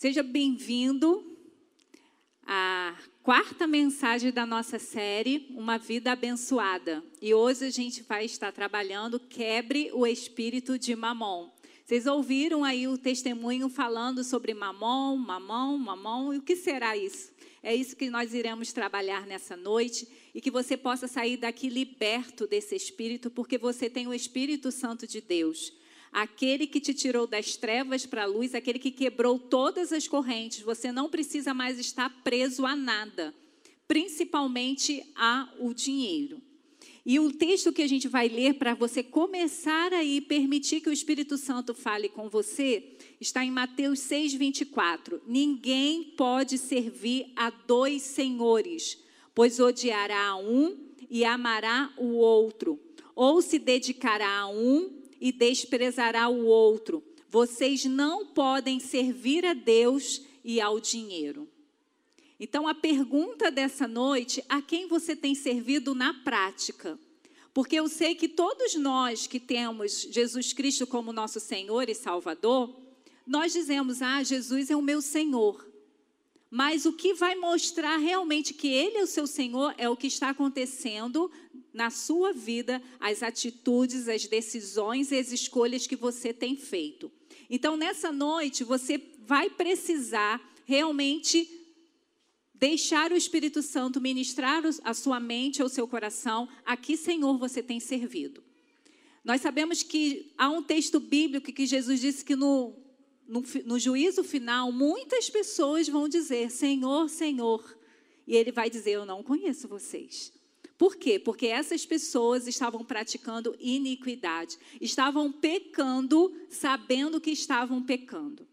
Seja bem-vindo à quarta mensagem da nossa série, Uma Vida Abençoada. E hoje a gente vai estar trabalhando Quebre o Espírito de Mamon. Vocês ouviram aí o testemunho falando sobre mamon, mamão, mamão, e o que será isso? É isso que nós iremos trabalhar nessa noite e que você possa sair daqui liberto desse espírito, porque você tem o Espírito Santo de Deus aquele que te tirou das trevas para a luz, aquele que quebrou todas as correntes. Você não precisa mais estar preso a nada, principalmente ao dinheiro. E o texto que a gente vai ler para você começar aí permitir que o Espírito Santo fale com você está em Mateus 6:24. Ninguém pode servir a dois senhores, pois odiará a um e amará o outro, ou se dedicará a um e desprezará o outro. Vocês não podem servir a Deus e ao dinheiro. Então, a pergunta dessa noite: a quem você tem servido na prática? Porque eu sei que todos nós que temos Jesus Cristo como nosso Senhor e Salvador, nós dizemos: Ah, Jesus é o meu Senhor. Mas o que vai mostrar realmente que Ele é o seu Senhor é o que está acontecendo na sua vida, as atitudes, as decisões e as escolhas que você tem feito. Então, nessa noite, você vai precisar realmente deixar o Espírito Santo ministrar a sua mente ou seu coração. A que Senhor você tem servido? Nós sabemos que há um texto bíblico que Jesus disse que no no, no juízo final, muitas pessoas vão dizer: Senhor, Senhor. E ele vai dizer: Eu não conheço vocês. Por quê? Porque essas pessoas estavam praticando iniquidade, estavam pecando, sabendo que estavam pecando.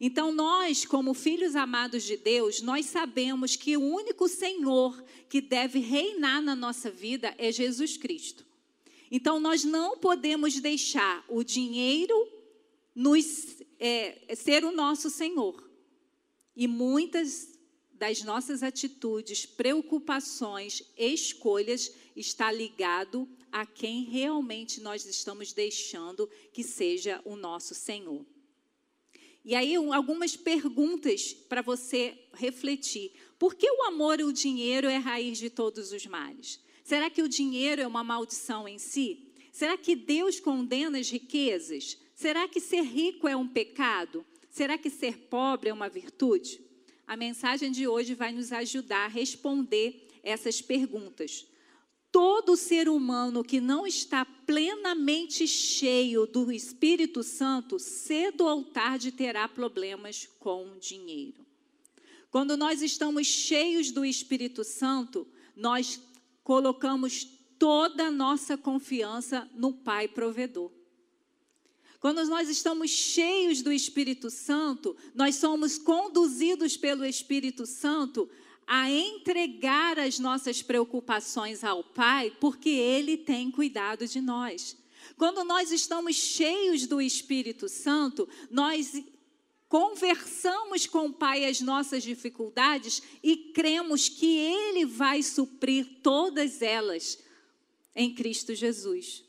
Então, nós, como filhos amados de Deus, nós sabemos que o único Senhor que deve reinar na nossa vida é Jesus Cristo. Então, nós não podemos deixar o dinheiro nos é, é ser o nosso Senhor. E muitas das nossas atitudes, preocupações, escolhas está ligado a quem realmente nós estamos deixando que seja o nosso Senhor. E aí algumas perguntas para você refletir. Por que o amor e o dinheiro é raiz de todos os males? Será que o dinheiro é uma maldição em si? Será que Deus condena as riquezas? Será que ser rico é um pecado? Será que ser pobre é uma virtude? A mensagem de hoje vai nos ajudar a responder essas perguntas. Todo ser humano que não está plenamente cheio do Espírito Santo, cedo ou tarde terá problemas com dinheiro. Quando nós estamos cheios do Espírito Santo, nós colocamos toda a nossa confiança no Pai provedor. Quando nós estamos cheios do Espírito Santo, nós somos conduzidos pelo Espírito Santo a entregar as nossas preocupações ao Pai, porque Ele tem cuidado de nós. Quando nós estamos cheios do Espírito Santo, nós conversamos com o Pai as nossas dificuldades e cremos que Ele vai suprir todas elas em Cristo Jesus.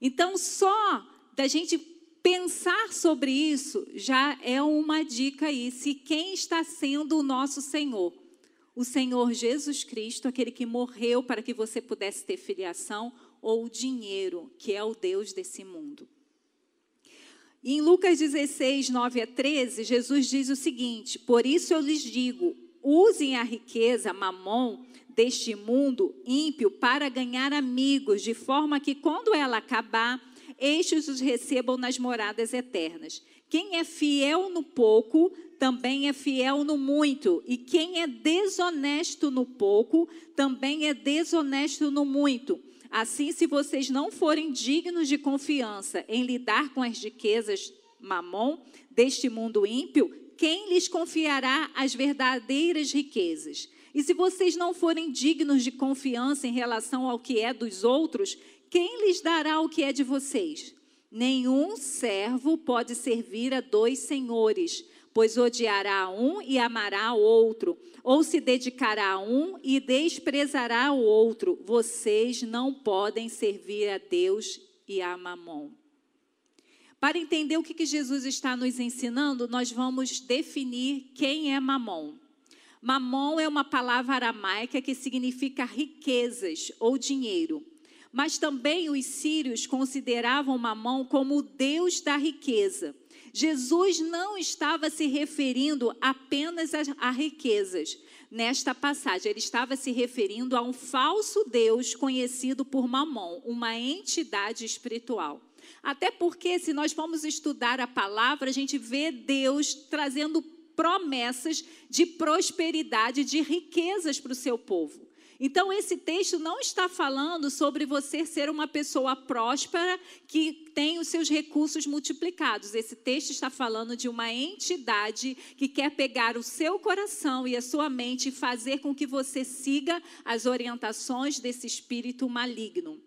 Então, só da gente Pensar sobre isso já é uma dica aí, se quem está sendo o nosso Senhor, o Senhor Jesus Cristo, aquele que morreu para que você pudesse ter filiação, ou o dinheiro, que é o Deus desse mundo. em Lucas 16, 9 a 13, Jesus diz o seguinte: Por isso eu lhes digo, usem a riqueza, mamon, deste mundo ímpio para ganhar amigos, de forma que quando ela acabar, estes os recebam nas moradas eternas. Quem é fiel no pouco, também é fiel no muito. E quem é desonesto no pouco, também é desonesto no muito. Assim, se vocês não forem dignos de confiança em lidar com as riquezas mamon deste mundo ímpio, quem lhes confiará as verdadeiras riquezas? E se vocês não forem dignos de confiança em relação ao que é dos outros, quem lhes dará o que é de vocês? Nenhum servo pode servir a dois senhores, pois odiará um e amará o outro, ou se dedicará a um e desprezará o outro. Vocês não podem servir a Deus e a Mamon. Para entender o que, Jesus está nos ensinando, nós vamos definir quem é Mamon. Mamon é uma palavra aramaica que significa riquezas ou dinheiro. Mas também os sírios consideravam Mamon como o deus da riqueza. Jesus não estava se referindo apenas a, riquezas nesta passagem. Ele estava se referindo a um falso Deus conhecido por Mamon, uma entidade espiritual. Até porque, se nós formos estudar a palavra, a gente vê Deus trazendo promessas de prosperidade, de riquezas para o seu povo. Então, esse texto não está falando sobre você ser uma pessoa próspera que tem os seus recursos multiplicados. Esse texto está falando de uma entidade que quer pegar o seu coração e a sua mente e fazer com que você siga as orientações desse espírito maligno.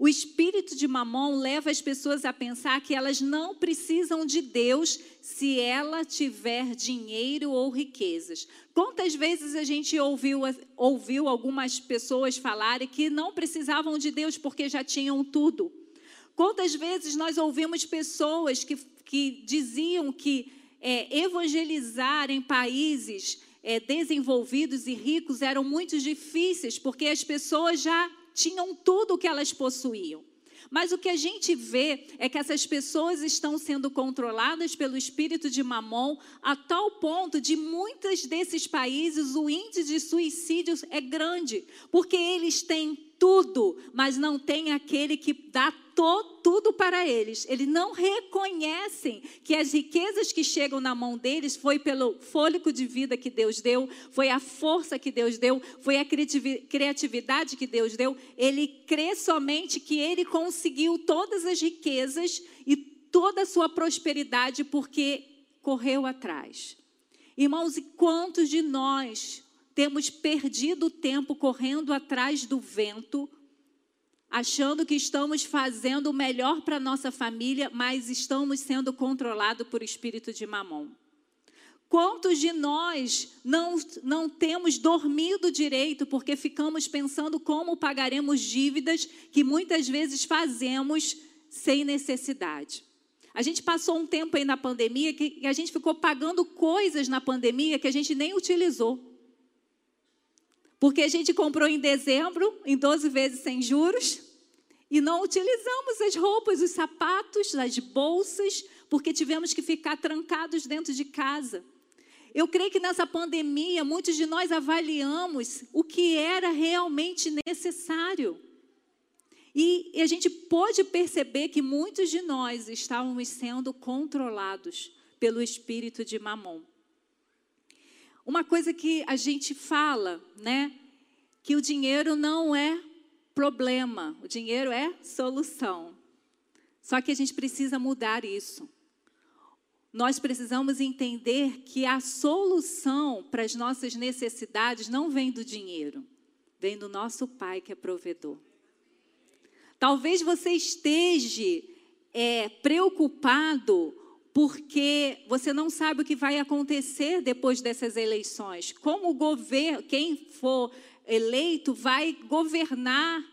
O espírito de Mamon leva as pessoas a pensar que elas não precisam de Deus se ela tiver dinheiro ou riquezas. Quantas vezes a gente ouviu, ouviu algumas pessoas falarem que não precisavam de Deus porque já tinham tudo? Quantas vezes nós ouvimos pessoas que, que diziam que é, evangelizar em países é, desenvolvidos e ricos eram muito difíceis porque as pessoas já tinham tudo o que elas possuíam. Mas o que a gente vê é que essas pessoas estão sendo controladas pelo espírito de Mamon a tal ponto de muitos desses países o índice de suicídios é grande, porque eles têm tudo, mas não tem aquele que dá tudo para eles. Eles não reconhecem que as riquezas que chegam na mão deles foi pelo fôlego de vida que Deus deu, foi a força que Deus deu, foi a criatividade que Deus deu. Ele crê somente que ele conseguiu todas as riquezas e toda a sua prosperidade porque correu atrás. Irmãos, e quantos de nós temos perdido tempo correndo atrás do vento, achando que estamos fazendo o melhor para nossa família, mas estamos sendo controlados por espírito de mamon. Quantos de nós não, não temos dormido direito porque ficamos pensando como pagaremos dívidas que muitas vezes fazemos sem necessidade? A gente passou um tempo aí na pandemia que a gente ficou pagando coisas na pandemia que a gente nem utilizou. Porque a gente comprou em dezembro, em 12 vezes sem juros, e não utilizamos as roupas, os sapatos, as bolsas, porque tivemos que ficar trancados dentro de casa. Eu creio que nessa pandemia, muitos de nós avaliamos o que era realmente necessário. E, e a gente pôde perceber que muitos de nós estávamos sendo controlados pelo espírito de Mamon. Uma coisa que a gente fala, né? Que o dinheiro não é problema, o dinheiro é solução. Só que a gente precisa mudar isso. Nós precisamos entender que a solução para as nossas necessidades não vem do dinheiro, vem do nosso Pai que é provedor. Talvez você esteja é, preocupado porque você não sabe o que vai acontecer depois dessas eleições. Como o governo, quem for eleito, vai governar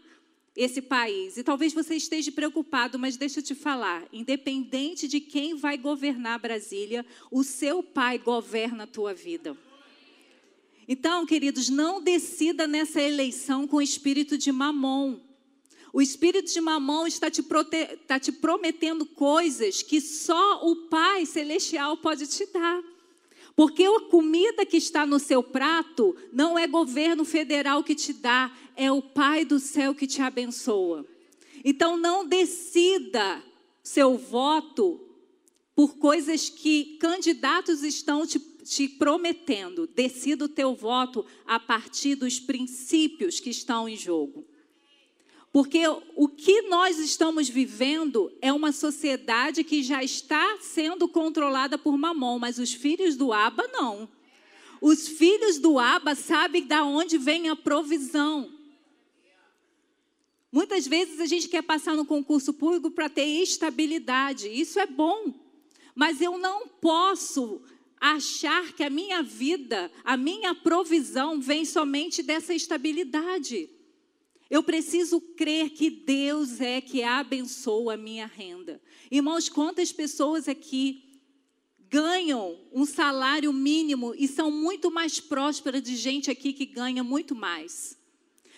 esse país. E talvez você esteja preocupado, mas deixa eu te falar: independente de quem vai governar Brasília, o seu pai governa a tua vida. Então, queridos, não decida nessa eleição com o espírito de mamon. O espírito de mamão está te, prote... está te prometendo coisas que só o Pai Celestial pode te dar. Porque a comida que está no seu prato não é governo federal que te dá, é o Pai do céu que te abençoa. Então não decida seu voto por coisas que candidatos estão te, te prometendo. Decida o teu voto a partir dos princípios que estão em jogo. Porque o que nós estamos vivendo é uma sociedade que já está sendo controlada por mamão, mas os filhos do Aba não. Os filhos do Aba sabem de onde vem a provisão. Muitas vezes a gente quer passar no concurso público para ter estabilidade. Isso é bom. Mas eu não posso achar que a minha vida, a minha provisão vem somente dessa estabilidade. Eu preciso crer que Deus é que abençoa a minha renda. Irmãos, quantas pessoas aqui ganham um salário mínimo e são muito mais prósperas de gente aqui que ganha muito mais?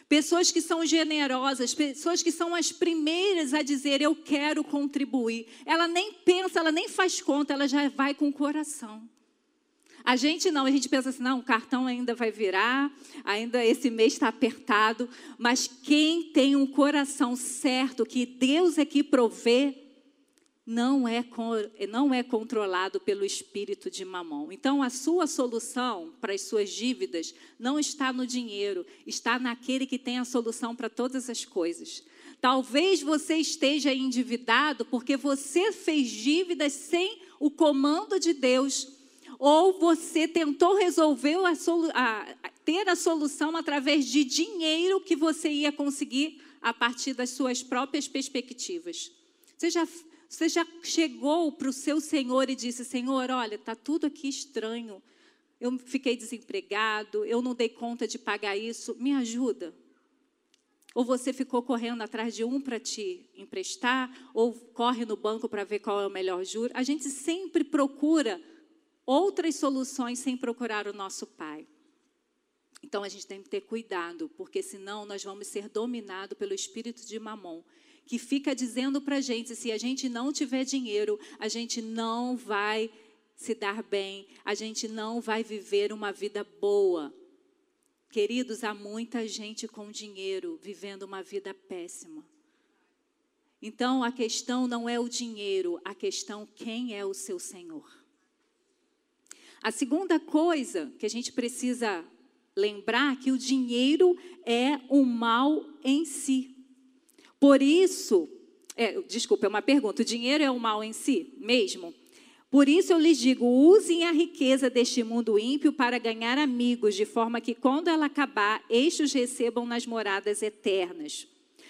Pessoas que são generosas, pessoas que são as primeiras a dizer eu quero contribuir. Ela nem pensa, ela nem faz conta, ela já vai com o coração. A gente não, a gente pensa assim, não, o cartão ainda vai virar, ainda esse mês está apertado, mas quem tem um coração certo que Deus é que provê, não é, não é controlado pelo espírito de mamão. Então, a sua solução para as suas dívidas não está no dinheiro, está naquele que tem a solução para todas as coisas. Talvez você esteja endividado porque você fez dívidas sem o comando de Deus ou você tentou resolver a, a, ter a solução através de dinheiro que você ia conseguir a partir das suas próprias perspectivas. Você já, você já chegou para o seu Senhor e disse: Senhor, olha, está tudo aqui estranho. Eu fiquei desempregado, eu não dei conta de pagar isso, me ajuda. Ou você ficou correndo atrás de um para te emprestar, ou corre no banco para ver qual é o melhor juro. A gente sempre procura outras soluções sem procurar o nosso Pai. Então a gente tem que ter cuidado, porque senão nós vamos ser dominados pelo espírito de mamon, que fica dizendo para a gente: se a gente não tiver dinheiro, a gente não vai se dar bem, a gente não vai viver uma vida boa. Queridos, há muita gente com dinheiro vivendo uma vida péssima. Então a questão não é o dinheiro, a questão quem é o seu Senhor. A segunda coisa que a gente precisa lembrar que o dinheiro é um mal em si. Por isso, é, desculpa, é uma pergunta: o dinheiro é um mal em si mesmo? Por isso eu lhes digo: usem a riqueza deste mundo ímpio para ganhar amigos, de forma que, quando ela acabar, estes recebam nas moradas eternas.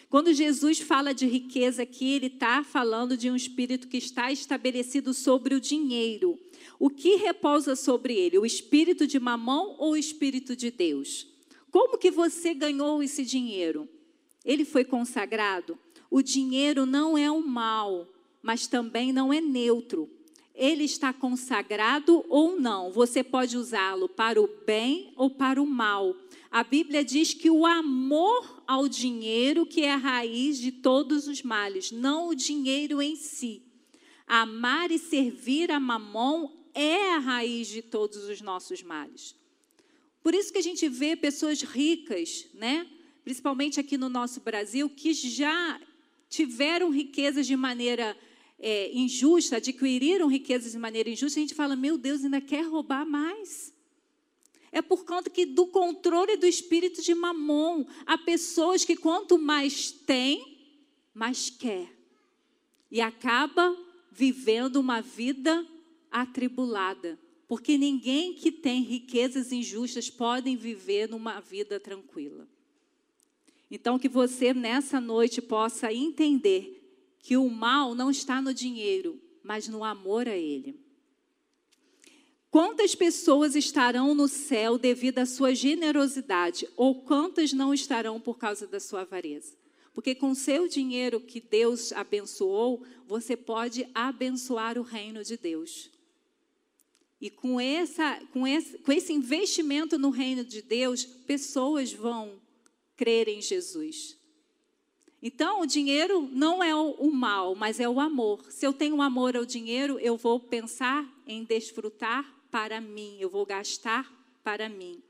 Quando Jesus fala de riqueza aqui, ele está falando de um espírito que está estabelecido sobre o dinheiro. O que repousa sobre ele? O espírito de mamão ou o espírito de Deus? Como que você ganhou esse dinheiro? Ele foi consagrado? O dinheiro não é um mal, mas também não é neutro. Ele está consagrado ou não. Você pode usá-lo para o bem ou para o mal. A Bíblia diz que o amor ao dinheiro que é a raiz de todos os males, não o dinheiro em si. Amar e servir a mamon é a raiz de todos os nossos males. Por isso que a gente vê pessoas ricas, né? principalmente aqui no nosso Brasil, que já tiveram riquezas de maneira é, injusta, adquiriram riquezas de maneira injusta, a gente fala, meu Deus, ainda quer roubar mais. É por conta que do controle do espírito de mamon, há pessoas que quanto mais tem, mais quer. E acaba vivendo uma vida atribulada, porque ninguém que tem riquezas injustas pode viver numa vida tranquila. Então, que você nessa noite possa entender que o mal não está no dinheiro, mas no amor a Ele. Quantas pessoas estarão no céu devido à sua generosidade, ou quantas não estarão por causa da sua avareza? Porque com seu dinheiro que Deus abençoou, você pode abençoar o reino de Deus. E com, essa, com, esse, com esse investimento no reino de Deus, pessoas vão crer em Jesus. Então, o dinheiro não é o, mal, mas é o amor. Se eu tenho amor ao dinheiro, eu vou pensar em desfrutar para mim, eu vou gastar para mim.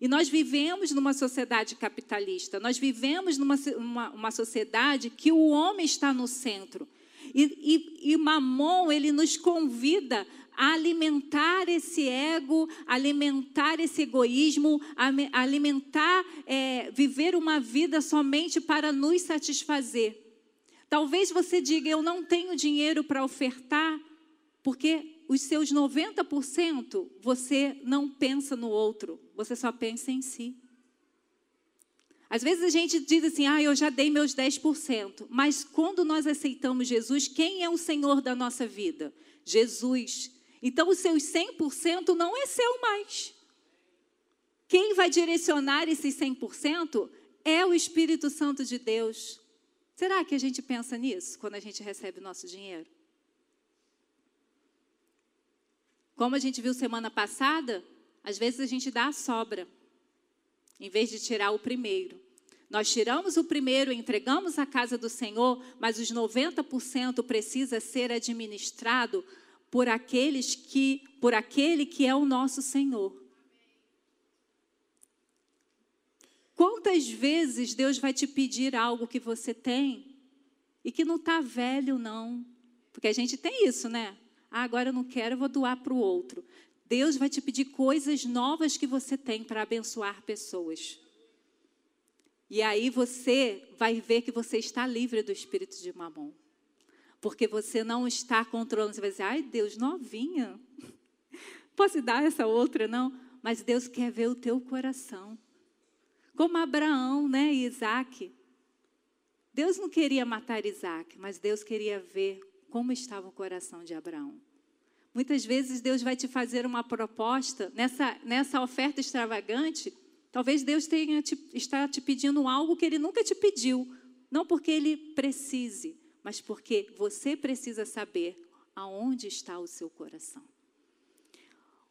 E nós vivemos numa sociedade capitalista, nós vivemos numa uma, uma sociedade que o homem está no centro. E, e, e Mamon, ele nos convida alimentar esse ego, alimentar esse egoísmo, alimentar, é, viver uma vida somente para nos satisfazer. Talvez você diga: Eu não tenho dinheiro para ofertar, porque os seus 90% você não pensa no outro, você só pensa em si. Às vezes a gente diz assim, ah, eu já dei meus 10%. Mas quando nós aceitamos Jesus, quem é o Senhor da nossa vida? Jesus. Então, os seus 100% não é seu mais. Quem vai direcionar esses 100% é o Espírito Santo de Deus. Será que a gente pensa nisso quando a gente recebe o nosso dinheiro? Como a gente viu semana passada, às vezes a gente dá a sobra, em vez de tirar o primeiro. Nós tiramos o primeiro, entregamos a casa do Senhor, mas os 90% precisa ser administrado por aqueles que, por aquele que é o nosso Senhor. Quantas vezes Deus vai te pedir algo que você tem e que não está velho, não? Porque a gente tem isso, né? Ah, agora eu não quero, eu vou doar para o outro. Deus vai te pedir coisas novas que você tem para abençoar pessoas. E aí você vai ver que você está livre do espírito de mamon. Porque você não está controlando. Você vai dizer, ai Deus, novinha. Posso dar essa outra? Não. Mas Deus quer ver o teu coração. Como Abraão, né? E Isaac. Deus não queria matar Isaac, mas Deus queria ver como estava o coração de Abraão. Muitas vezes Deus vai te fazer uma proposta nessa, nessa oferta extravagante Talvez Deus tenha te, está te pedindo algo que Ele nunca te pediu. Não porque Ele precise, mas porque você precisa saber aonde está o seu coração.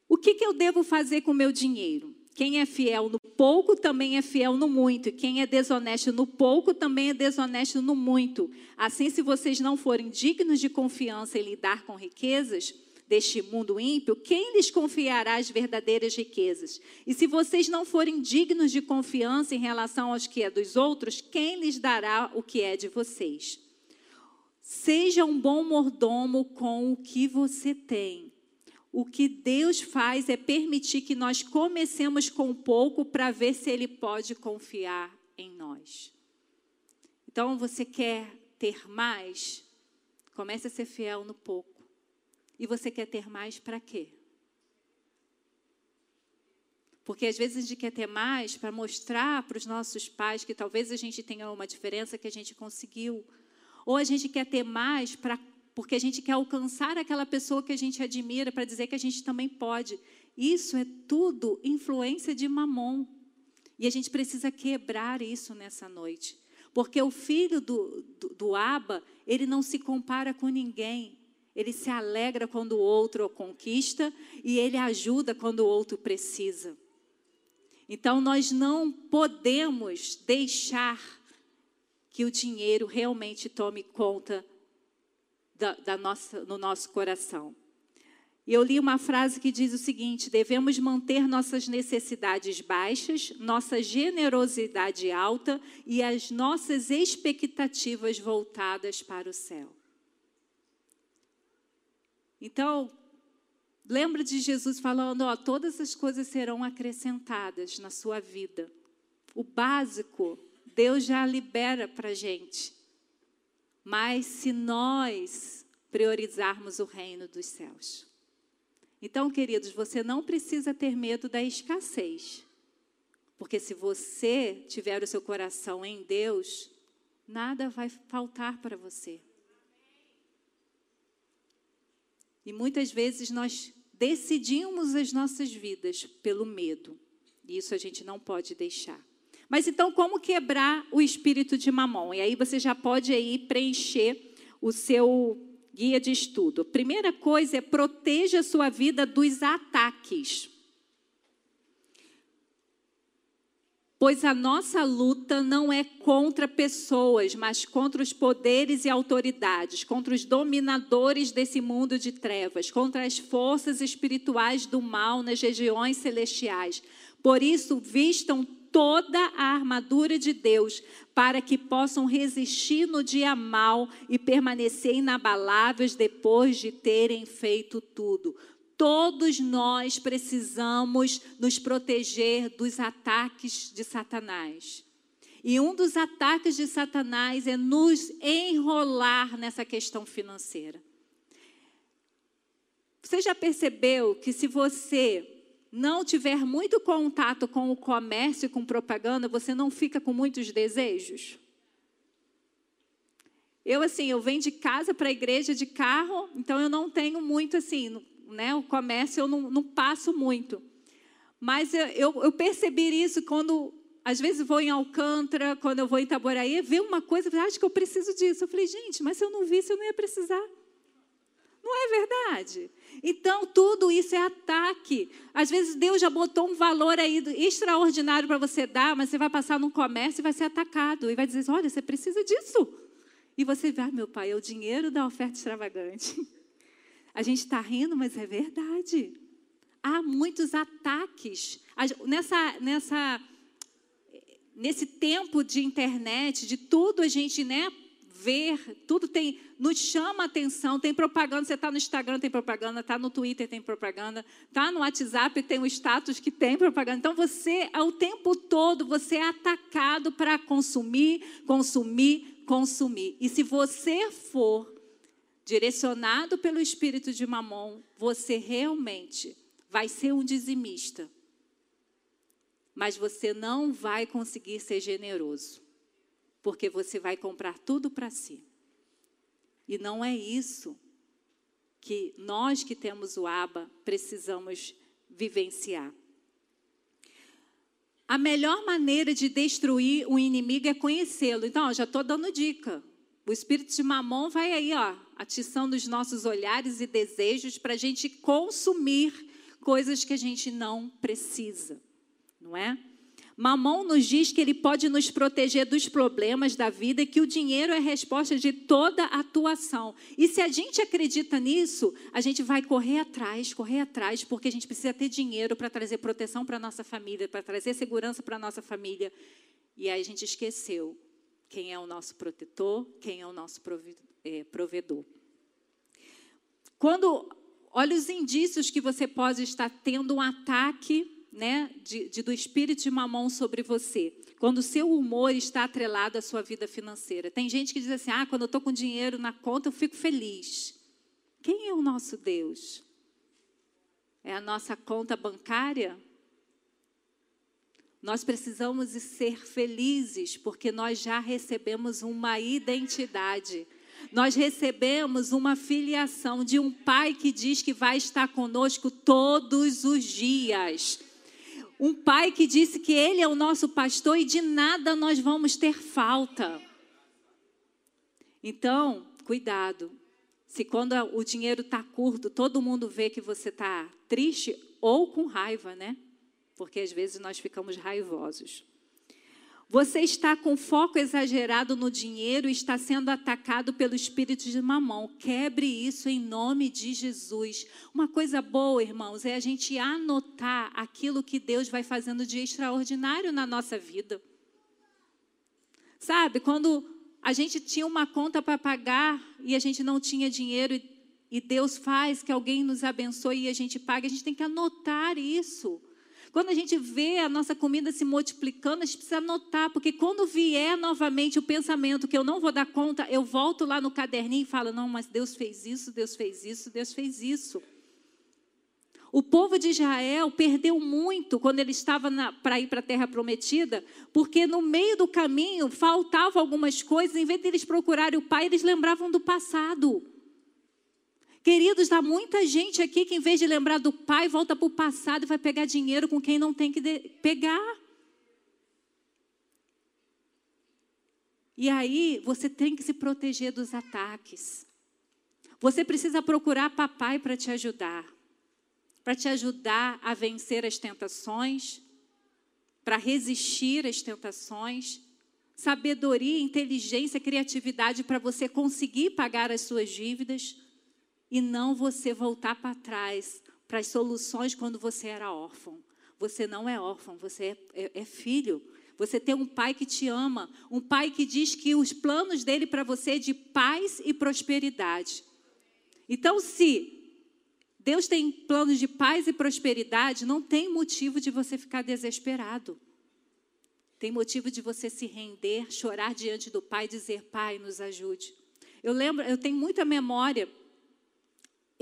O que, que eu devo fazer com o meu dinheiro? Quem é fiel no pouco também é fiel no muito, e quem é desonesto no pouco também é desonesto no muito. Assim, se vocês não forem dignos de confiança em lidar com riquezas, deste mundo ímpio, quem lhes confiará as verdadeiras riquezas? E se vocês não forem dignos de confiança em relação aos que é dos outros, quem lhes dará o que é de vocês? Seja um bom mordomo com o que você tem. O que Deus faz é permitir que nós comecemos com pouco para ver se Ele pode confiar em nós. Então, você quer ter mais? Comece a ser fiel no pouco. E você quer ter mais para quê? Porque às vezes a gente quer ter mais para mostrar para os nossos pais que talvez a gente tenha uma diferença que a gente conseguiu. Ou a gente quer ter mais para porque a gente quer alcançar aquela pessoa que a gente admira para dizer que a gente também pode. Isso é tudo influência de mamon. E a gente precisa quebrar isso nessa noite. Porque o filho do, do, do Aba, ele não se compara com ninguém. Ele se alegra quando o outro o conquista e ele ajuda quando o outro precisa. Então, nós não podemos deixar que o dinheiro realmente tome conta da, da nossa, no nosso coração. E eu li uma frase que diz o seguinte: devemos manter nossas necessidades baixas, nossa generosidade alta e as nossas expectativas voltadas para o céu. Então, lembra de Jesus falando: ó, todas as coisas serão acrescentadas na sua vida. O básico, Deus já libera para gente. Mas se nós priorizarmos o reino dos céus. Então, queridos, você não precisa ter medo da escassez. Porque se você tiver o seu coração em Deus, nada vai faltar para você. E muitas vezes nós decidimos as nossas vidas pelo medo. E isso a gente não pode deixar. Mas então, como quebrar o espírito de mamon? E aí você já pode aí preencher o seu guia de estudo. Primeira coisa é proteja a sua vida dos ataques. Pois a nossa luta não é contra pessoas, mas contra os poderes e autoridades, contra os dominadores desse mundo de trevas, contra as forças espirituais do mal nas regiões celestiais. Por isso, vistam toda a armadura de Deus, para que possam resistir no dia mal e permanecer inabaláveis depois de terem feito tudo. Todos nós precisamos nos proteger dos ataques de Satanás. E um dos ataques de Satanás é nos enrolar nessa questão financeira. Você já percebeu que se você não tiver muito contato com o comércio e com propaganda, você não fica com muitos desejos? Eu, assim, eu venho de casa para a igreja de carro, então eu não tenho muito, assim, né, o comércio eu não, não passo muito. Mas eu, eu, eu percebi isso quando às vezes vou em Alcântara, quando eu vou em Itaboraí, ver uma coisa, acho que eu preciso disso. Eu falei, gente, mas se eu não visse, eu não ia precisar. Não é verdade? Então, tudo isso é ataque. Às vezes, Deus já botou um valor aí extraordinário para você dar, mas você vai passar num comércio e vai ser atacado. E vai dizer: olha, você precisa disso. E você vai, ah, meu pai, é o dinheiro da oferta extravagante. A gente está rindo, mas é verdade. Há muitos ataques. Nessa, nessa, nesse tempo de internet, de tudo a gente né, ver, tudo tem, nos chama a atenção, tem propaganda, você está no Instagram, tem propaganda, está no Twitter, tem propaganda, está no WhatsApp, tem o status que tem propaganda. Então você, ao tempo todo, você é atacado para consumir, consumir, consumir. E se você for direcionado pelo espírito de Mamon, você realmente vai ser um dizimista. Mas você não vai conseguir ser generoso, porque você vai comprar tudo para si. E não é isso que nós que temos o ABA precisamos vivenciar. A melhor maneira de destruir o inimigo é conhecê-lo. Então, ó, já estou dando dica. O espírito de mamon vai aí, ó, atiçando os nossos olhares e desejos para a gente consumir coisas que a gente não precisa, não é? Mamon nos diz que ele pode nos proteger dos problemas da vida e que o dinheiro é a resposta de toda atuação. E se a gente acredita nisso, a gente vai correr atrás, correr atrás, porque a gente precisa ter dinheiro para trazer proteção para a nossa família, para trazer segurança para a nossa família. E aí a gente esqueceu quem é o nosso protetor, quem é o nosso é, provedor. Quando olha os indícios que você pode estar tendo um ataque né, de, de, do espírito de mamão sobre você. Quando o seu humor está atrelado à sua vida financeira. Tem gente que diz assim: ah, quando eu estou com dinheiro na conta, eu fico feliz. Quem é o nosso Deus? É a nossa conta bancária? Nós precisamos ser felizes porque nós já recebemos uma identidade. Nós recebemos uma filiação de um pai que diz que vai estar conosco todos os dias. Um pai que disse que ele é o nosso pastor e de nada nós vamos ter falta. Então, cuidado. Se quando o dinheiro está curto, todo mundo vê que você está triste ou com raiva, né? porque às vezes nós ficamos raivosos. Você está com foco exagerado no dinheiro e está sendo atacado pelo espírito de mamão. Quebre isso em nome de Jesus. Uma coisa boa, irmãos, é a gente anotar aquilo que Deus vai fazendo de extraordinário na nossa vida. Sabe, quando a gente tinha uma conta para pagar e a gente não tinha dinheiro e Deus faz que alguém nos abençoe e a gente paga, a gente tem que anotar isso. Quando a gente vê a nossa comida se multiplicando, a gente precisa anotar, porque quando vier novamente o pensamento que eu não vou dar conta, eu volto lá no caderninho e falo: não, mas Deus fez isso, Deus fez isso, Deus fez isso. O povo de Israel perdeu muito quando ele estava para ir para a terra prometida, porque no meio do caminho faltavam algumas coisas, em vez de eles procurarem o pai, eles lembravam do passado. Queridos, há muita gente aqui que, em vez de lembrar do pai, volta para o passado e vai pegar dinheiro com quem não tem que pegar. E aí, você tem que se proteger dos ataques. Você precisa procurar papai para te ajudar, para te ajudar a vencer as tentações, para resistir às tentações, sabedoria, inteligência, criatividade para você conseguir pagar as suas dívidas e não você voltar para trás para as soluções quando você era órfão. Você não é órfão, você é, é, é filho. Você tem um pai que te ama, um pai que diz que os planos dele para você é de paz e prosperidade. Então, se Deus tem planos de paz e prosperidade, não tem motivo de você ficar desesperado. Tem motivo de você se render, chorar diante do Pai e dizer: Pai, nos ajude. Eu lembro, eu tenho muita memória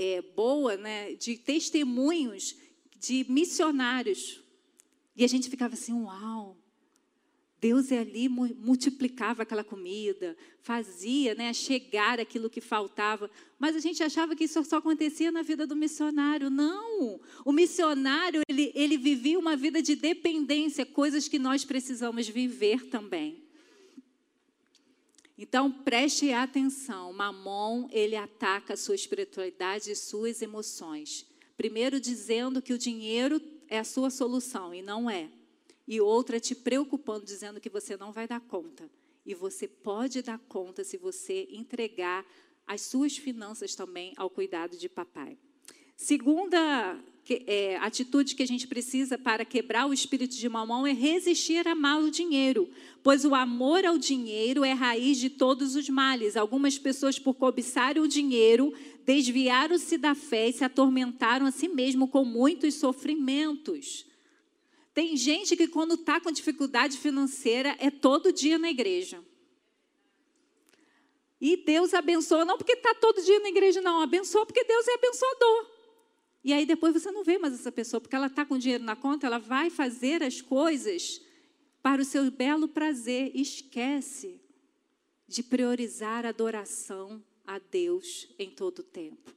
é, boa né, de testemunhos de missionários. E a gente ficava assim, uau, Deus ali multiplicava aquela comida, fazia né, chegar aquilo que faltava. Mas a gente achava que isso só acontecia na vida do missionário. Não! O missionário, ele, ele vivia uma vida de dependência, coisas que nós precisamos viver também. Então, preste atenção. Mamon, ele ataca a sua espiritualidade e suas emoções. Primeiro dizendo que o dinheiro é a sua solução, e não é e outra te preocupando, dizendo que você não vai dar conta. E você pode dar conta se você entregar as suas finanças também ao cuidado de papai. Segunda é, atitude que a gente precisa para quebrar o espírito de mamão é resistir a mal o dinheiro, pois o amor ao dinheiro é raiz de todos os males. Algumas pessoas, por cobiçarem o dinheiro, desviaram-se da fé e se atormentaram a si mesmo com muitos sofrimentos. Tem gente que, quando está com dificuldade financeira, é todo dia na igreja. E Deus abençoa, não porque está todo dia na igreja, não. Abençoa porque Deus é abençoador. E aí depois você não vê mais essa pessoa, porque ela está com dinheiro na conta, ela vai fazer as coisas para o seu belo prazer. Esquece de priorizar a adoração a Deus em todo o tempo.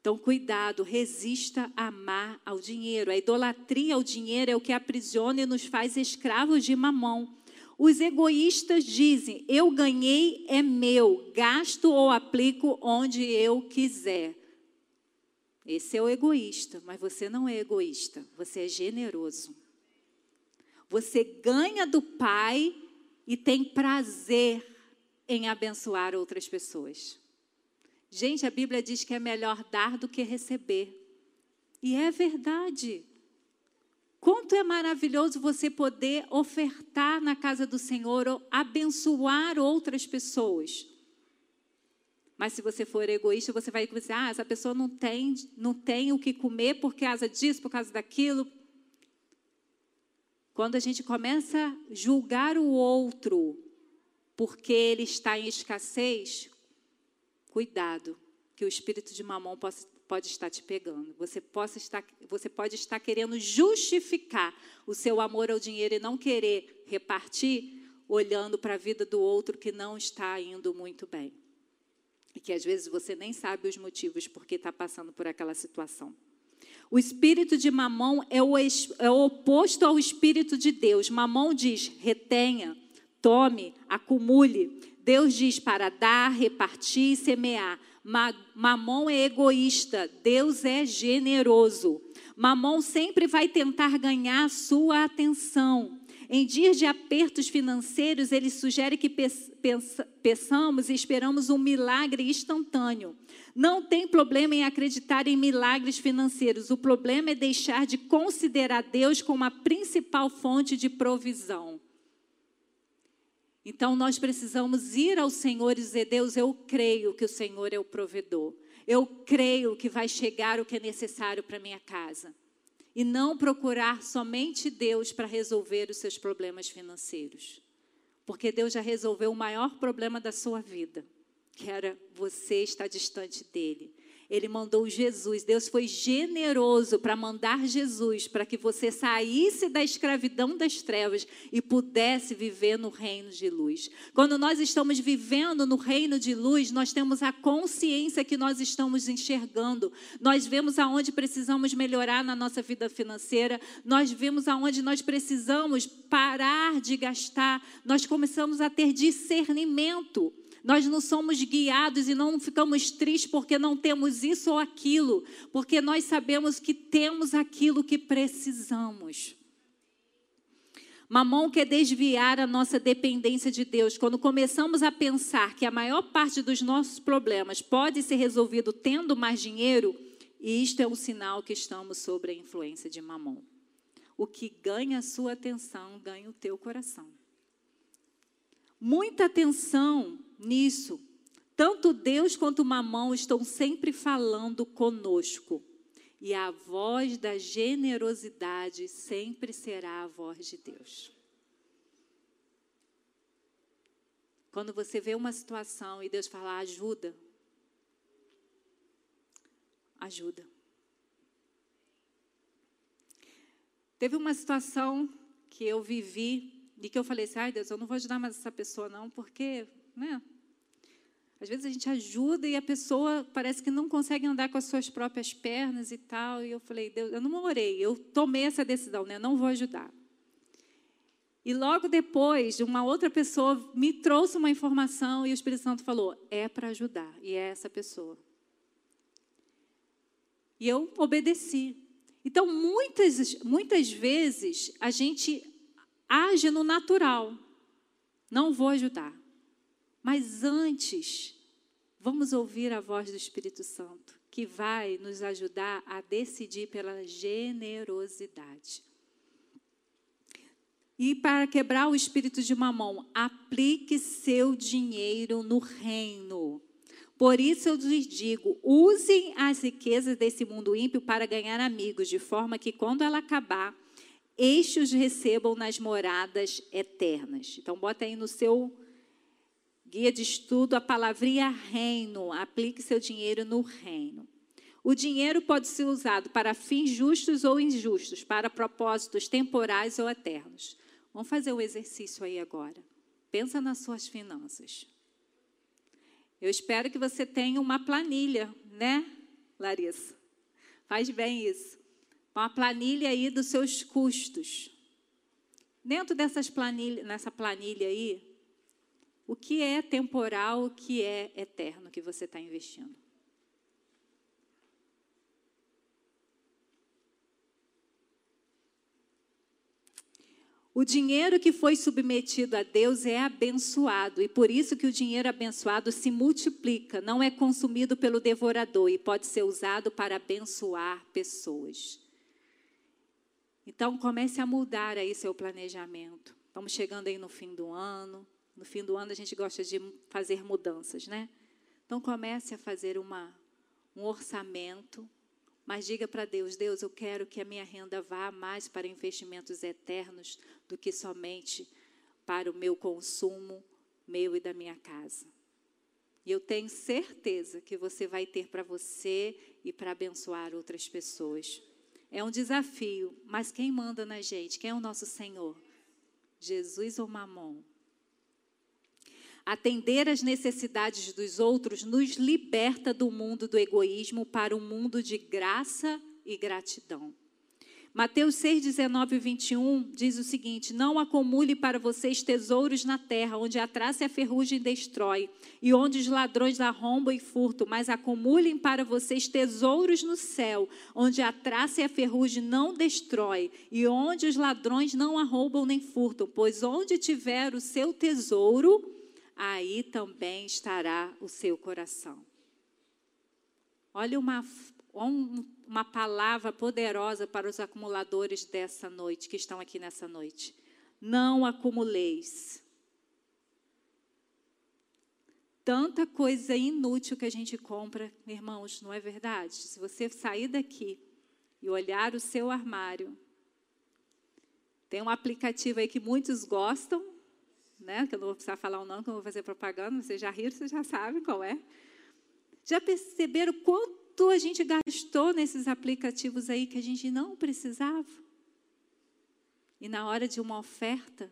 Então, cuidado, resista a amar ao dinheiro. A idolatria ao dinheiro é o que aprisiona e nos faz escravos de mamão. Os egoístas dizem: eu ganhei, é meu, gasto ou aplico onde eu quiser. Esse é o egoísta, mas você não é egoísta, você é generoso. Você ganha do Pai e tem prazer em abençoar outras pessoas. Gente, a Bíblia diz que é melhor dar do que receber. E é verdade. Quanto é maravilhoso você poder ofertar na casa do Senhor, ou abençoar outras pessoas. Mas se você for egoísta, você vai dizer: ah, essa pessoa não tem, não tem o que comer por causa disso, por causa daquilo. Quando a gente começa a julgar o outro porque ele está em escassez, Cuidado, que o espírito de mamão pode, pode estar te pegando. Você, possa estar, você pode estar querendo justificar o seu amor ao dinheiro e não querer repartir, olhando para a vida do outro que não está indo muito bem. E que às vezes você nem sabe os motivos por que está passando por aquela situação. O espírito de mamão é o, é o oposto ao espírito de Deus. Mamão diz: retenha, tome, acumule. Deus diz para dar, repartir e semear. Mamon é egoísta, Deus é generoso. Mamon sempre vai tentar ganhar sua atenção. Em dias de apertos financeiros, ele sugere que peçamos e esperamos um milagre instantâneo. Não tem problema em acreditar em milagres financeiros. O problema é deixar de considerar Deus como a principal fonte de provisão. Então nós precisamos ir ao Senhor e dizer: Deus, eu creio que o Senhor é o provedor. Eu creio que vai chegar o que é necessário para minha casa. E não procurar somente Deus para resolver os seus problemas financeiros. Porque Deus já resolveu o maior problema da sua vida, que era você estar distante dele. Ele mandou Jesus. Deus foi generoso para mandar Jesus para que você saísse da escravidão das trevas e pudesse viver no reino de luz. Quando nós estamos vivendo no reino de luz, nós temos a consciência que nós estamos enxergando. Nós vemos aonde precisamos melhorar na nossa vida financeira, nós vemos aonde nós precisamos parar de gastar, nós começamos a ter discernimento. Nós não somos guiados e não ficamos tristes porque não temos isso ou aquilo, porque nós sabemos que temos aquilo que precisamos. Mamão quer desviar a nossa dependência de Deus. Quando começamos a pensar que a maior parte dos nossos problemas pode ser resolvido tendo mais dinheiro, isto é um sinal que estamos sob a influência de Mamão. O que ganha a sua atenção, ganha o teu coração. Muita atenção nisso. Tanto Deus quanto Mamão estão sempre falando conosco. E a voz da generosidade sempre será a voz de Deus. Quando você vê uma situação e Deus fala ajuda, ajuda. Teve uma situação que eu vivi E que eu falei assim, ai Deus, eu não vou ajudar mais essa pessoa não, porque, né? Às vezes a gente ajuda e a pessoa parece que não consegue andar com as suas próprias pernas e tal. E eu falei, Deus, eu não orei, eu tomei essa decisão, né? Eu não vou ajudar. E logo depois, uma outra pessoa me trouxe uma informação e o Espírito Santo falou: é para ajudar, e é essa pessoa. E eu obedeci. Então, muitas, muitas vezes, a gente age no natural. Não vou ajudar. Mas antes, vamos ouvir a voz do Espírito Santo, que vai nos ajudar a decidir pela generosidade. E para quebrar o espírito de mamão, aplique seu dinheiro no reino. Por isso eu lhes digo: usem as riquezas desse mundo ímpio para ganhar amigos, de forma que quando ela acabar, estes os recebam nas moradas eternas. Então, bota aí no seu guia de estudo a palavrinha reino. Aplique seu dinheiro no reino. O dinheiro pode ser usado para fins justos ou injustos, para propósitos temporais ou eternos. Vamos fazer o um exercício aí agora. Pensa nas suas finanças. Eu espero que você tenha uma planilha, né, Larissa? Faz bem isso. Uma planilha aí dos seus custos. Dentro dessas planilha, nessa planilha aí, o que é temporal, o que é eterno que você está investindo? O dinheiro que foi submetido a Deus é abençoado e por isso que o dinheiro abençoado se multiplica, não é consumido pelo devorador e pode ser usado para abençoar pessoas. Então comece a mudar aí seu planejamento. Estamos chegando aí no fim do ano. No fim do ano a gente gosta de fazer mudanças, né? Então comece a fazer uma, um orçamento mas diga para Deus: Deus, eu quero que a minha renda vá mais para investimentos eternos do que somente para o meu consumo, meu e da minha casa. E eu tenho certeza que você vai ter para você e para abençoar outras pessoas. É um desafio, mas quem manda na gente? Quem é o nosso Senhor? Jesus ou Mamon? Atender às necessidades dos outros nos liberta do mundo do egoísmo para um mundo de graça e gratidão. Mateus 6, 19 e 21 diz o seguinte: Não acumule para vocês tesouros na terra, onde a traça e a ferrugem destrói, e onde os ladrões arrombam e furtam, mas acumulem para vocês tesouros no céu, onde a traça e a ferrugem não destrói, e onde os ladrões não arrombam nem furtam, pois onde tiver o seu tesouro, aí também estará o seu coração. Olha uma, uma palavra poderosa para os acumuladores dessa noite, que estão aqui nessa noite. Não acumuleis. Tanta coisa inútil que a gente compra, irmãos, não é verdade? Se você sair daqui e olhar o seu armário, tem um aplicativo aí que muitos gostam, né? que eu não vou precisar falar o nome, que eu vou fazer propaganda, vocês já riram, vocês já sabem qual é. Já perceberam quanto a gente gastou nesses aplicativos aí que a gente não precisava? E na hora de uma oferta,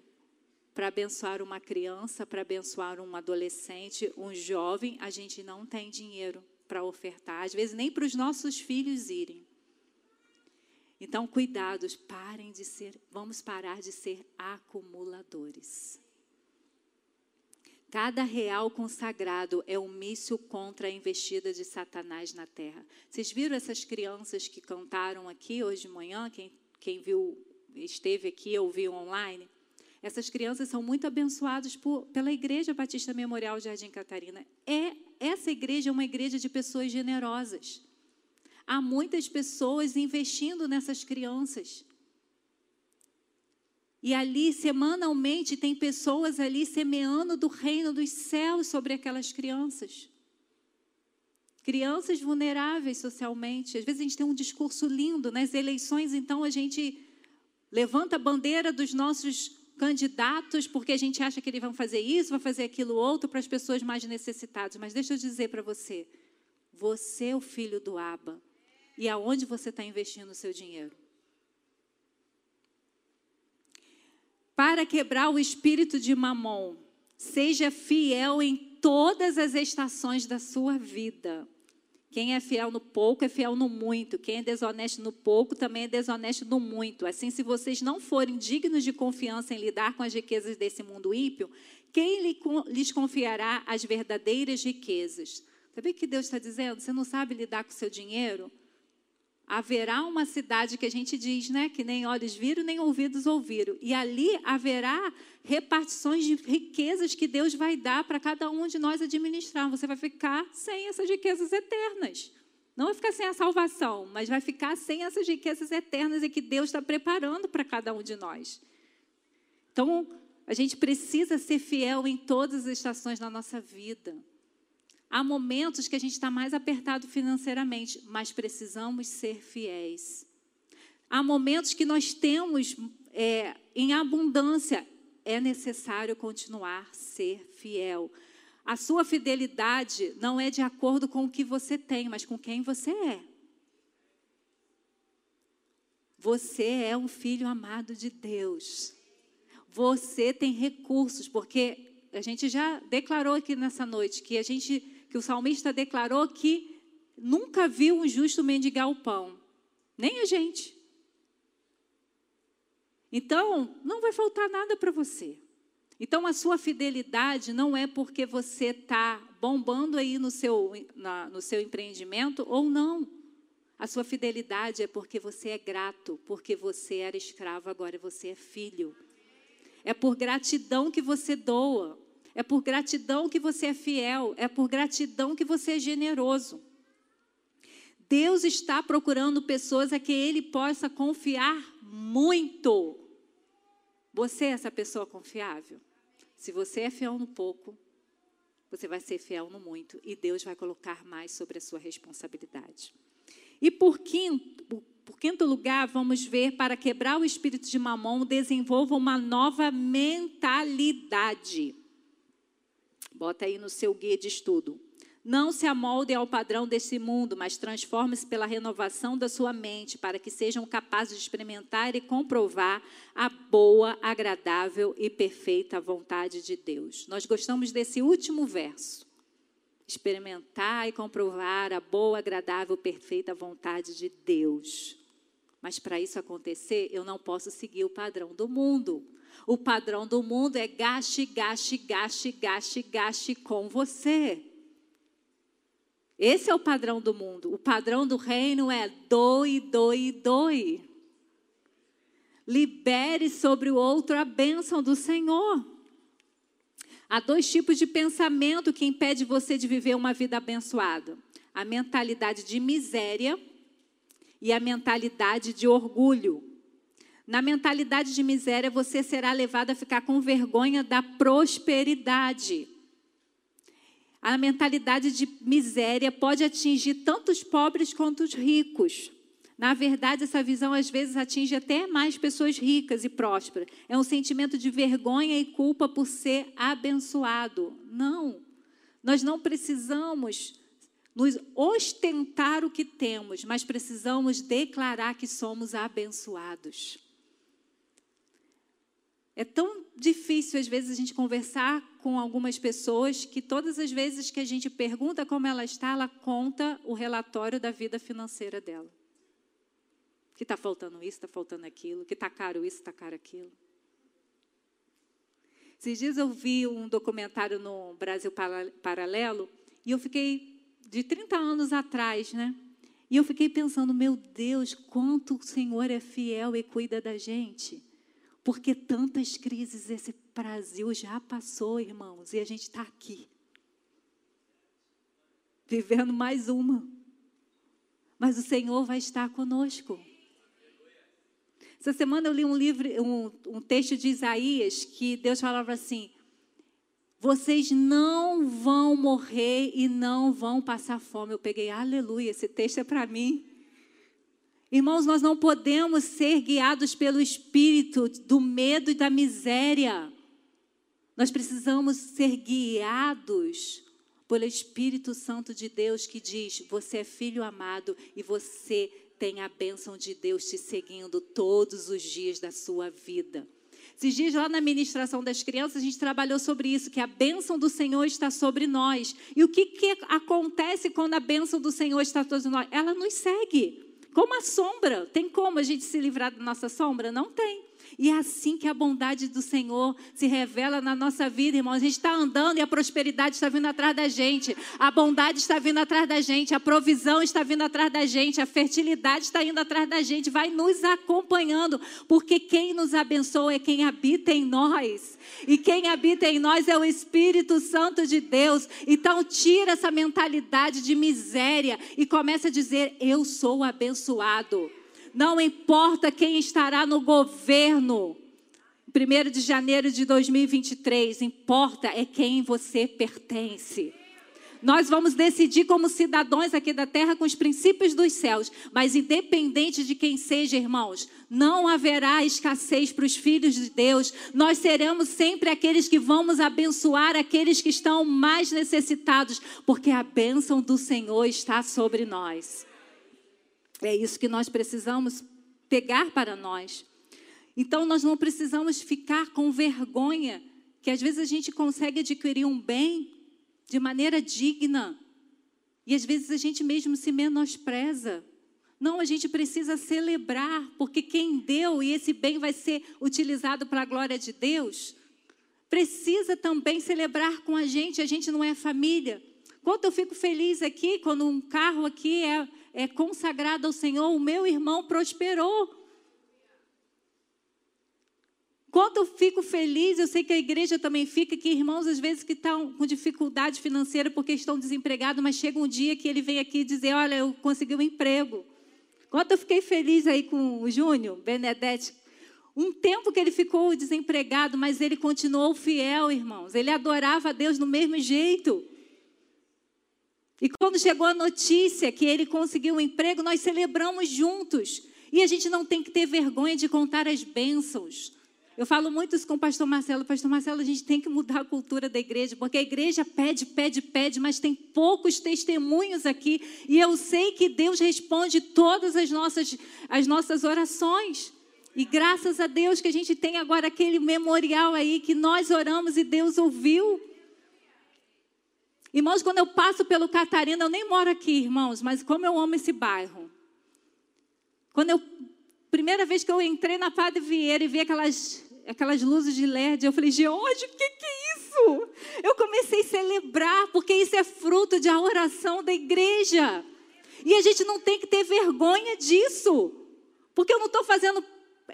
para abençoar uma criança, para abençoar um adolescente, um jovem, a gente não tem dinheiro para ofertar, às vezes nem para os nossos filhos irem. Então, cuidados, parem de ser, vamos parar de ser acumuladores. Cada real consagrado é um míssil contra a investida de Satanás na terra. Vocês viram essas crianças que cantaram aqui hoje de manhã? Quem, quem viu, esteve aqui ou viu online? Essas crianças são muito abençoadas por, pela Igreja Batista Memorial Jardim Catarina. É, essa igreja é uma igreja de pessoas generosas. Há muitas pessoas investindo nessas crianças. E ali, semanalmente, tem pessoas ali semeando do reino dos céus sobre aquelas crianças. Crianças vulneráveis socialmente. Às vezes a gente tem um discurso lindo nas eleições, então a gente levanta a bandeira dos nossos candidatos porque a gente acha que eles vão fazer isso, vão fazer aquilo outro para as pessoas mais necessitadas. Mas deixa eu dizer para você: você é o filho do Aba. E aonde você está investindo o seu dinheiro? Para quebrar o espírito de mamon. Seja fiel em todas as estações da sua vida. Quem é fiel no pouco é fiel no muito. Quem é desonesto no pouco também é desonesto no muito. Assim, se vocês não forem dignos de confiança em lidar com as riquezas desse mundo ímpio, quem lhes confiará as verdadeiras riquezas? Sabe o que Deus está dizendo? Você não sabe lidar com o seu dinheiro? Haverá uma cidade que a gente diz, né, que nem olhos viram, nem ouvidos ouviram. E ali haverá repartições de riquezas que Deus vai dar para cada um de nós administrar. Você vai ficar sem essas riquezas eternas. Não vai ficar sem a salvação, mas vai ficar sem essas riquezas eternas e que Deus está preparando para cada um de nós. Então, a gente precisa ser fiel em todas as estações da nossa vida. Há momentos que a gente está mais apertado financeiramente, mas precisamos ser fiéis. Há momentos que nós temos é, em abundância, é necessário continuar ser fiel. A sua fidelidade não é de acordo com o que você tem, mas com quem você é. Você é um filho amado de Deus. Você tem recursos, porque a gente já declarou aqui nessa noite que a gente que o salmista declarou que nunca viu um justo mendigar o pão, nem a gente. Então, não vai faltar nada para você. Então, a sua fidelidade não é porque você está bombando aí no seu, na, no seu empreendimento ou não. A sua fidelidade é porque você é grato, porque você era escravo, agora você é filho. É por gratidão que você doa. É por gratidão que você é fiel, é por gratidão que você é generoso. Deus está procurando pessoas a quem Ele possa confiar muito. Você é essa pessoa confiável? Se você é fiel no pouco, você vai ser fiel no muito e Deus vai colocar mais sobre a sua responsabilidade. E por quinto, por quinto lugar, vamos ver para quebrar o espírito de mamão, desenvolva uma nova mentalidade. Bota aí no seu guia de estudo. Não se amolde ao padrão desse mundo, mas transforme-se pela renovação da sua mente, para que sejam capazes de experimentar e comprovar a boa, agradável e perfeita vontade de Deus. Nós gostamos desse último verso. Experimentar e comprovar a boa, agradável, perfeita vontade de Deus. Mas para isso acontecer, eu não posso seguir o padrão do mundo. O padrão do mundo é gaste, gaste, gaste, gaste, gaste com você. Esse é o padrão do mundo. O padrão do reino é doe, doe, doe. Libere sobre o outro a bênção do Senhor. Há dois tipos de pensamento que impede você de viver uma vida abençoada: a mentalidade de miséria e a mentalidade de orgulho. Na mentalidade de miséria, você será levado a ficar com vergonha da prosperidade. A mentalidade de miséria pode atingir tanto os pobres quanto os ricos. Na verdade, essa visão às vezes atinge até mais pessoas ricas e prósperas. É um sentimento de vergonha e culpa por ser abençoado. Não. Nós não precisamos nos ostentar o que temos, mas precisamos declarar que somos abençoados. É tão difícil, às vezes, a gente conversar com algumas pessoas que todas as vezes que a gente pergunta como ela está, ela conta o relatório da vida financeira dela. Que está faltando isso, está faltando aquilo, que está caro isso, está caro aquilo. Esses dias eu vi um documentário no Brasil Paralelo e eu fiquei, de 30 anos atrás, né? E eu fiquei pensando, meu Deus, quanto o Senhor é fiel e cuida da gente. Porque tantas crises esse Brasil já passou, irmãos, e a gente está aqui. Vivendo mais uma. Mas o Senhor vai estar conosco. Essa semana eu li um livro, um, um texto de Isaías que Deus falava assim: vocês não vão morrer e não vão passar fome. Eu peguei, aleluia, esse texto é para mim. Irmãos, nós não podemos ser guiados pelo espírito do medo e da miséria. Nós precisamos ser guiados pelo Espírito Santo de Deus que diz: Você é filho amado e você tem a bênção de Deus te seguindo todos os dias da sua vida. Esses dias lá na ministração das crianças, a gente trabalhou sobre isso, que a bênção do Senhor está sobre nós. E o que, que acontece quando a bênção do Senhor está sobre nós? Ela nos segue. Como a sombra. Tem como a gente se livrar da nossa sombra? Não tem. E é assim que a bondade do Senhor se revela na nossa vida, irmãos. A gente está andando e a prosperidade está vindo atrás da gente, a bondade está vindo atrás da gente, a provisão está vindo atrás da gente, a fertilidade está indo atrás da gente, vai nos acompanhando, porque quem nos abençoa é quem habita em nós. E quem habita em nós é o Espírito Santo de Deus. Então, tira essa mentalidade de miséria e começa a dizer: Eu sou abençoado. Não importa quem estará no governo. 1 de janeiro de 2023, importa é quem você pertence. Nós vamos decidir como cidadãos aqui da terra com os princípios dos céus, mas independente de quem seja, irmãos, não haverá escassez para os filhos de Deus. Nós seremos sempre aqueles que vamos abençoar aqueles que estão mais necessitados, porque a bênção do Senhor está sobre nós. É isso que nós precisamos pegar para nós. Então, nós não precisamos ficar com vergonha, que às vezes a gente consegue adquirir um bem de maneira digna, e às vezes a gente mesmo se menospreza. Não, a gente precisa celebrar, porque quem deu e esse bem vai ser utilizado para a glória de Deus, precisa também celebrar com a gente. A gente não é família. Quanto eu fico feliz aqui quando um carro aqui é é, consagrada ao Senhor, o meu irmão prosperou. Quanto eu fico feliz, eu sei que a igreja também fica, que irmãos às vezes que estão com dificuldade financeira porque estão desempregados, mas chega um dia que ele vem aqui dizer, olha, eu consegui um emprego. Quanto eu fiquei feliz aí com o Júnior, Benedetti, um tempo que ele ficou desempregado, mas ele continuou fiel, irmãos. Ele adorava a Deus do mesmo jeito. E quando chegou a notícia que ele conseguiu um emprego, nós celebramos juntos. E a gente não tem que ter vergonha de contar as bênçãos. Eu falo muito isso com o pastor Marcelo. Pastor Marcelo, a gente tem que mudar a cultura da igreja, porque a igreja pede, pede, pede, mas tem poucos testemunhos aqui. E eu sei que Deus responde todas as nossas, as nossas orações. E graças a Deus que a gente tem agora aquele memorial aí que nós oramos e Deus ouviu. Irmãos, quando eu passo pelo Catarina, eu nem moro aqui, irmãos, mas como eu amo esse bairro. Quando eu, primeira vez que eu entrei na Padre Vieira e vi aquelas, aquelas luzes de LED, eu falei, George, o que, que é isso? Eu comecei a celebrar, porque isso é fruto de a oração da igreja. E a gente não tem que ter vergonha disso. Porque eu não estou fazendo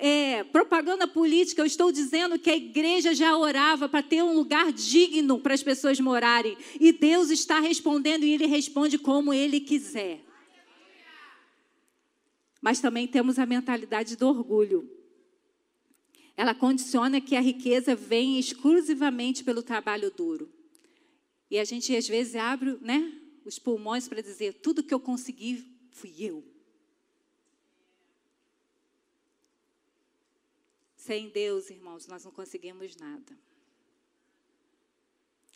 é, propaganda política, eu estou dizendo que a igreja já orava para ter um lugar digno para as pessoas morarem. E Deus está respondendo e Ele responde como Ele quiser. Mas também temos a mentalidade do orgulho. Ela condiciona que a riqueza vem exclusivamente pelo trabalho duro. E a gente às vezes abre né, os pulmões para dizer: tudo que eu consegui fui eu. Sem Deus, irmãos, nós não conseguimos nada.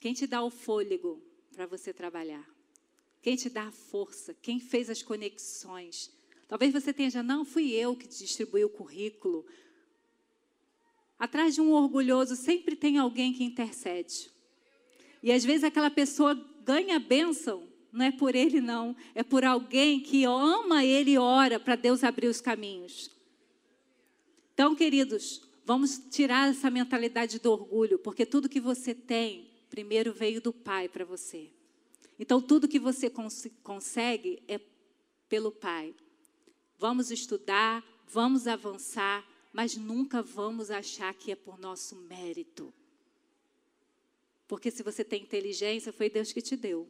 Quem te dá o fôlego para você trabalhar? Quem te dá a força? Quem fez as conexões? Talvez você tenha não, fui eu que distribuí o currículo. Atrás de um orgulhoso sempre tem alguém que intercede. E às vezes aquela pessoa ganha a bênção, não é por ele, não, é por alguém que ama ele e ora para Deus abrir os caminhos. Então, queridos, vamos tirar essa mentalidade do orgulho, porque tudo que você tem, primeiro veio do Pai para você. Então, tudo que você cons consegue é pelo Pai. Vamos estudar, vamos avançar, mas nunca vamos achar que é por nosso mérito. Porque se você tem inteligência, foi Deus que te deu.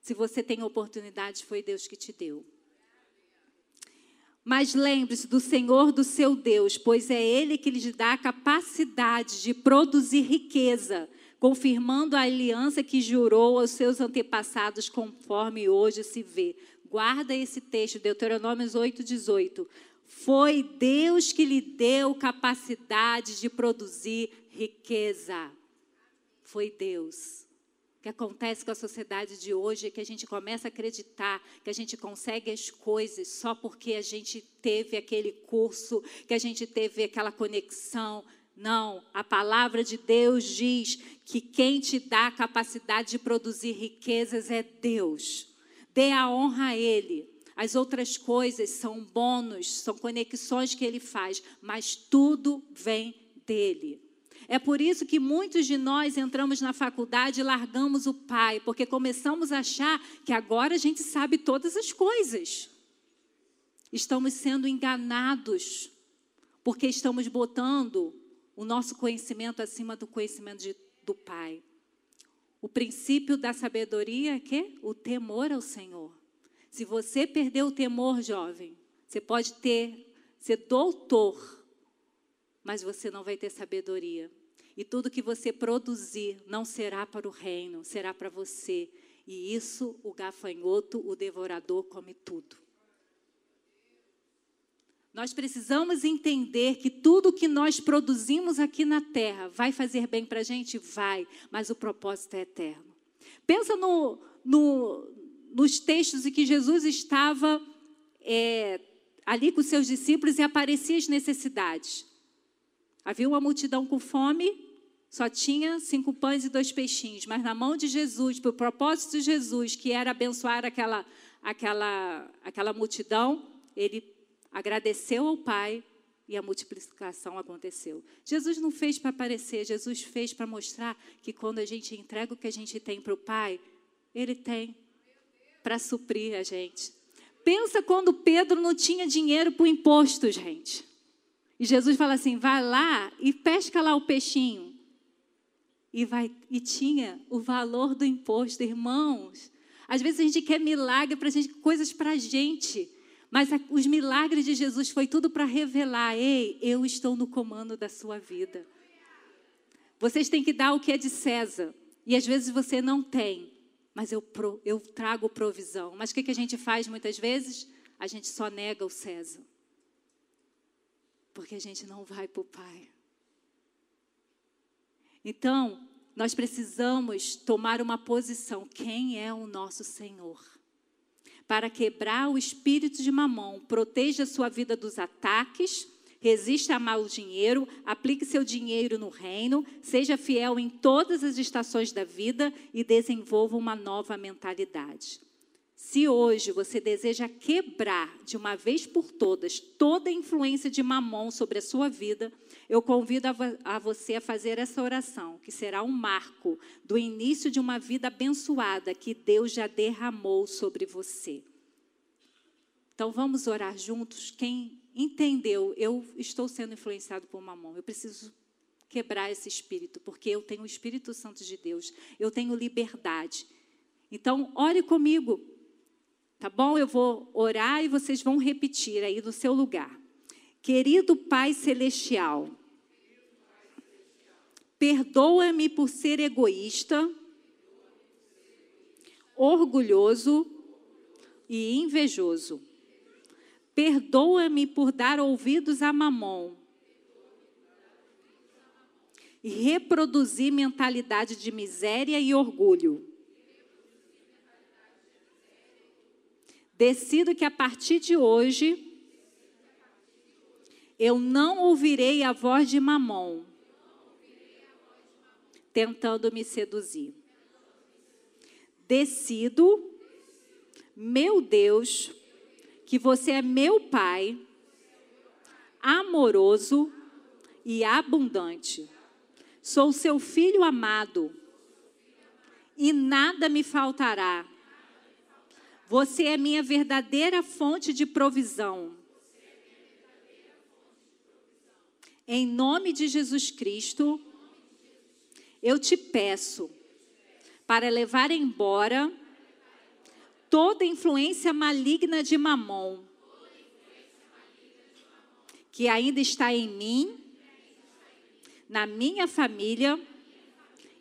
Se você tem oportunidade, foi Deus que te deu. Mas lembre-se do Senhor do seu Deus, pois é Ele que lhes dá a capacidade de produzir riqueza, confirmando a aliança que jurou aos seus antepassados, conforme hoje se vê. Guarda esse texto, Deuteronômio 8, 18. Foi Deus que lhe deu capacidade de produzir riqueza. Foi Deus. Que acontece com a sociedade de hoje é que a gente começa a acreditar que a gente consegue as coisas só porque a gente teve aquele curso, que a gente teve aquela conexão. Não, a palavra de Deus diz que quem te dá a capacidade de produzir riquezas é Deus. Dê a honra a Ele. As outras coisas são bônus, são conexões que Ele faz, mas tudo vem dele. É por isso que muitos de nós entramos na faculdade e largamos o pai, porque começamos a achar que agora a gente sabe todas as coisas. Estamos sendo enganados, porque estamos botando o nosso conhecimento acima do conhecimento de, do pai. O princípio da sabedoria é que o temor ao Senhor. Se você perder o temor, jovem, você pode ter ser doutor, mas você não vai ter sabedoria. E tudo que você produzir não será para o reino, será para você. E isso o gafanhoto, o devorador, come tudo. Nós precisamos entender que tudo que nós produzimos aqui na terra vai fazer bem para a gente? Vai, mas o propósito é eterno. Pensa no, no, nos textos em que Jesus estava é, ali com seus discípulos e apareciam as necessidades. Havia uma multidão com fome, só tinha cinco pães e dois peixinhos, mas na mão de Jesus, para o propósito de Jesus, que era abençoar aquela, aquela, aquela multidão, ele agradeceu ao Pai e a multiplicação aconteceu. Jesus não fez para aparecer, Jesus fez para mostrar que quando a gente entrega o que a gente tem para o Pai, Ele tem para suprir a gente. Pensa quando Pedro não tinha dinheiro para o imposto, gente. E Jesus fala assim: vai lá e pesca lá o peixinho. E, vai, e tinha o valor do imposto, irmãos. Às vezes a gente quer milagre para gente, coisas para a gente. Mas a, os milagres de Jesus foi tudo para revelar: ei, eu estou no comando da sua vida. Vocês têm que dar o que é de César. E às vezes você não tem, mas eu, eu trago provisão. Mas o que, que a gente faz muitas vezes? A gente só nega o César. Porque a gente não vai para o Pai. Então, nós precisamos tomar uma posição. Quem é o nosso Senhor? Para quebrar o espírito de mamão, proteja sua vida dos ataques, resista a mau dinheiro, aplique seu dinheiro no reino, seja fiel em todas as estações da vida e desenvolva uma nova mentalidade. Se hoje você deseja quebrar de uma vez por todas toda a influência de mamon sobre a sua vida, eu convido a, a, você a fazer essa oração, que será um marco do início de uma vida abençoada que Deus já derramou sobre você. Então vamos orar juntos. Quem entendeu, eu estou sendo influenciado por mamon, eu preciso quebrar esse espírito, porque eu tenho o Espírito Santo de Deus, eu tenho liberdade. Então, ore comigo. Tá bom? Eu vou orar e vocês vão repetir aí do seu lugar. Querido Pai Celestial, perdoa-me por ser egoísta, orgulhoso e invejoso. Perdoa-me por dar ouvidos a mamon e reproduzir mentalidade de miséria e orgulho. Decido que a partir de hoje eu não ouvirei a voz de Mamon tentando me seduzir. Decido, meu Deus, que você é meu Pai, amoroso e abundante. Sou seu filho amado e nada me faltará você é minha verdadeira fonte de provisão. Em nome de Jesus Cristo, eu te peço para levar embora toda influência maligna de Mamon que ainda está em mim, na minha família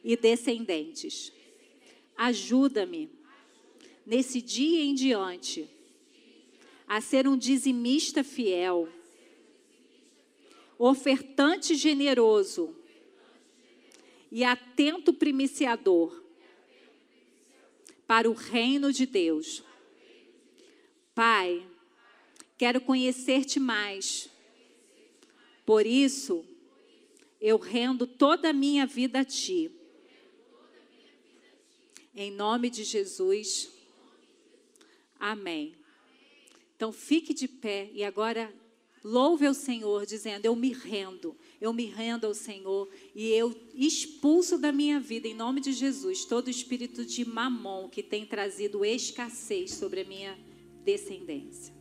e descendentes. Ajuda-me nesse dia em diante, a ser um dizimista fiel, ofertante generoso e atento primiciador para o reino de Deus. Pai, quero conhecer-te mais. Por isso, Eu rendo toda a minha vida a ti. Em nome de Jesus. Amém. Então fique de pé e agora louve ao Senhor, dizendo: Eu me rendo, eu me rendo ao Senhor e eu expulso da minha vida, em nome de Jesus, todo espírito de mamon que tem trazido escassez sobre a minha descendência.